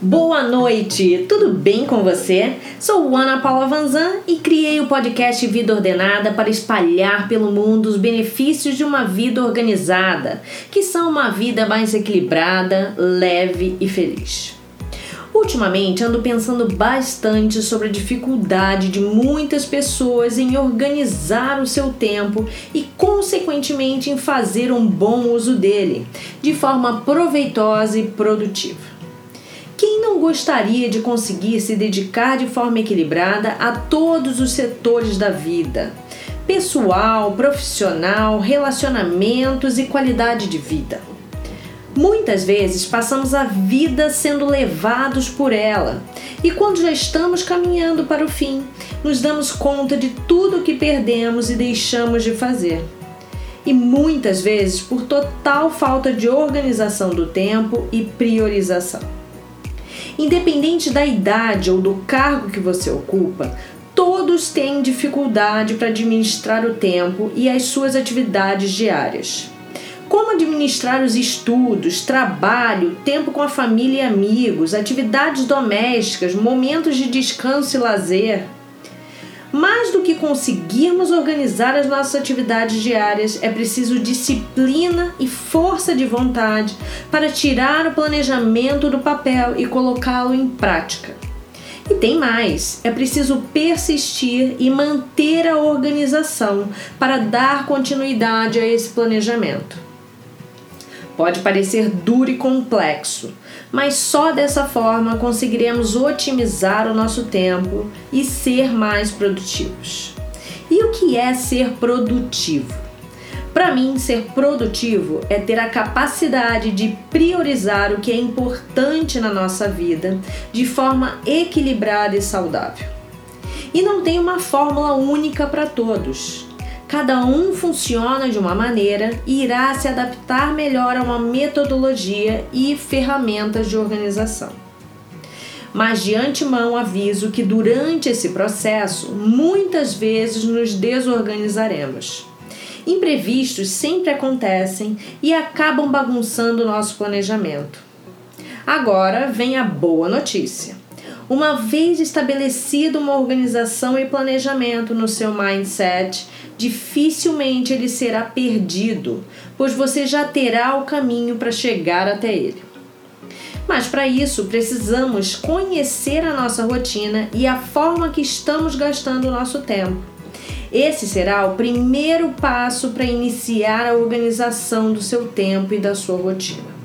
Boa noite, tudo bem com você? Sou Ana Paula Vanzan e criei o podcast Vida Ordenada para espalhar pelo mundo os benefícios de uma vida organizada, que são uma vida mais equilibrada, leve e feliz. Ultimamente ando pensando bastante sobre a dificuldade de muitas pessoas em organizar o seu tempo e, consequentemente, em fazer um bom uso dele, de forma proveitosa e produtiva. Gostaria de conseguir se dedicar de forma equilibrada a todos os setores da vida? Pessoal, profissional, relacionamentos e qualidade de vida. Muitas vezes passamos a vida sendo levados por ela, e quando já estamos caminhando para o fim, nos damos conta de tudo o que perdemos e deixamos de fazer. E muitas vezes por total falta de organização do tempo e priorização. Independente da idade ou do cargo que você ocupa, todos têm dificuldade para administrar o tempo e as suas atividades diárias. Como administrar os estudos, trabalho, tempo com a família e amigos, atividades domésticas, momentos de descanso e lazer? Mais do que conseguirmos organizar as nossas atividades diárias, é preciso disciplina e força de vontade para tirar o planejamento do papel e colocá-lo em prática. E tem mais: é preciso persistir e manter a organização para dar continuidade a esse planejamento. Pode parecer duro e complexo, mas só dessa forma conseguiremos otimizar o nosso tempo e ser mais produtivos. E o que é ser produtivo? Para mim, ser produtivo é ter a capacidade de priorizar o que é importante na nossa vida de forma equilibrada e saudável. E não tem uma fórmula única para todos. Cada um funciona de uma maneira e irá se adaptar melhor a uma metodologia e ferramentas de organização. Mas de antemão aviso que durante esse processo muitas vezes nos desorganizaremos. Imprevistos sempre acontecem e acabam bagunçando o nosso planejamento. Agora vem a boa notícia. Uma vez estabelecida uma organização e planejamento no seu mindset, dificilmente ele será perdido, pois você já terá o caminho para chegar até ele. Mas para isso precisamos conhecer a nossa rotina e a forma que estamos gastando o nosso tempo. Esse será o primeiro passo para iniciar a organização do seu tempo e da sua rotina.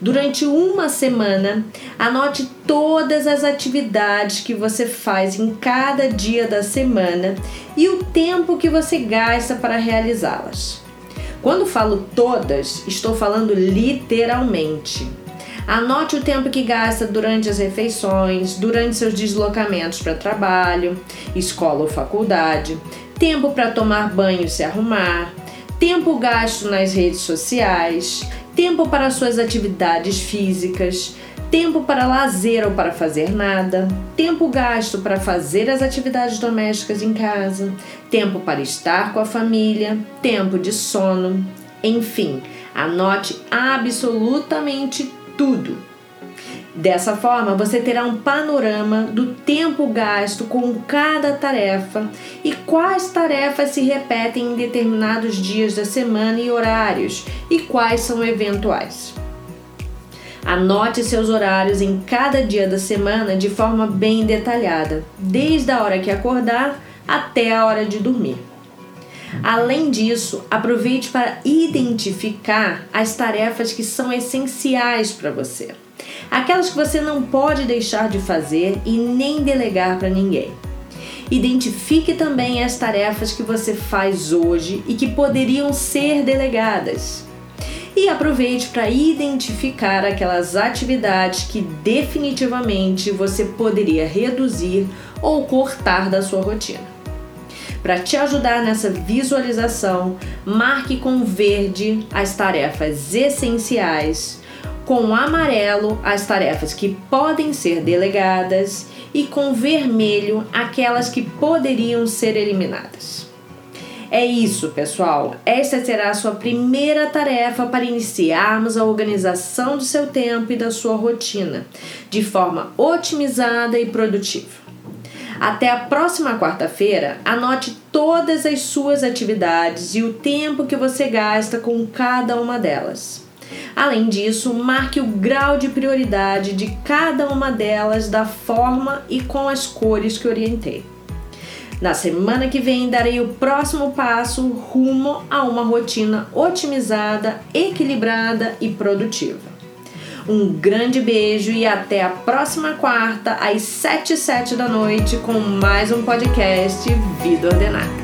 Durante uma semana, anote todas as atividades que você faz em cada dia da semana e o tempo que você gasta para realizá-las. Quando falo todas, estou falando literalmente. Anote o tempo que gasta durante as refeições, durante seus deslocamentos para trabalho, escola ou faculdade, tempo para tomar banho e se arrumar, tempo gasto nas redes sociais, tempo para suas atividades físicas, tempo para lazer ou para fazer nada, tempo gasto para fazer as atividades domésticas em casa, tempo para estar com a família, tempo de sono, enfim, anote absolutamente tudo Dessa forma, você terá um panorama do tempo gasto com cada tarefa e quais tarefas se repetem em determinados dias da semana e horários e quais são eventuais. Anote seus horários em cada dia da semana de forma bem detalhada, desde a hora que acordar até a hora de dormir. Além disso, aproveite para identificar as tarefas que são essenciais para você aquelas que você não pode deixar de fazer e nem delegar para ninguém. Identifique também as tarefas que você faz hoje e que poderiam ser delegadas. E aproveite para identificar aquelas atividades que definitivamente você poderia reduzir ou cortar da sua rotina. Para te ajudar nessa visualização, marque com verde as tarefas essenciais com amarelo as tarefas que podem ser delegadas e com vermelho aquelas que poderiam ser eliminadas. É isso, pessoal. Esta será a sua primeira tarefa para iniciarmos a organização do seu tempo e da sua rotina, de forma otimizada e produtiva. Até a próxima quarta-feira, anote todas as suas atividades e o tempo que você gasta com cada uma delas. Além disso, marque o grau de prioridade de cada uma delas da forma e com as cores que orientei. Na semana que vem, darei o próximo passo rumo a uma rotina otimizada, equilibrada e produtiva. Um grande beijo e até a próxima quarta, às 7 e 7 da noite, com mais um podcast Vida Ordenada.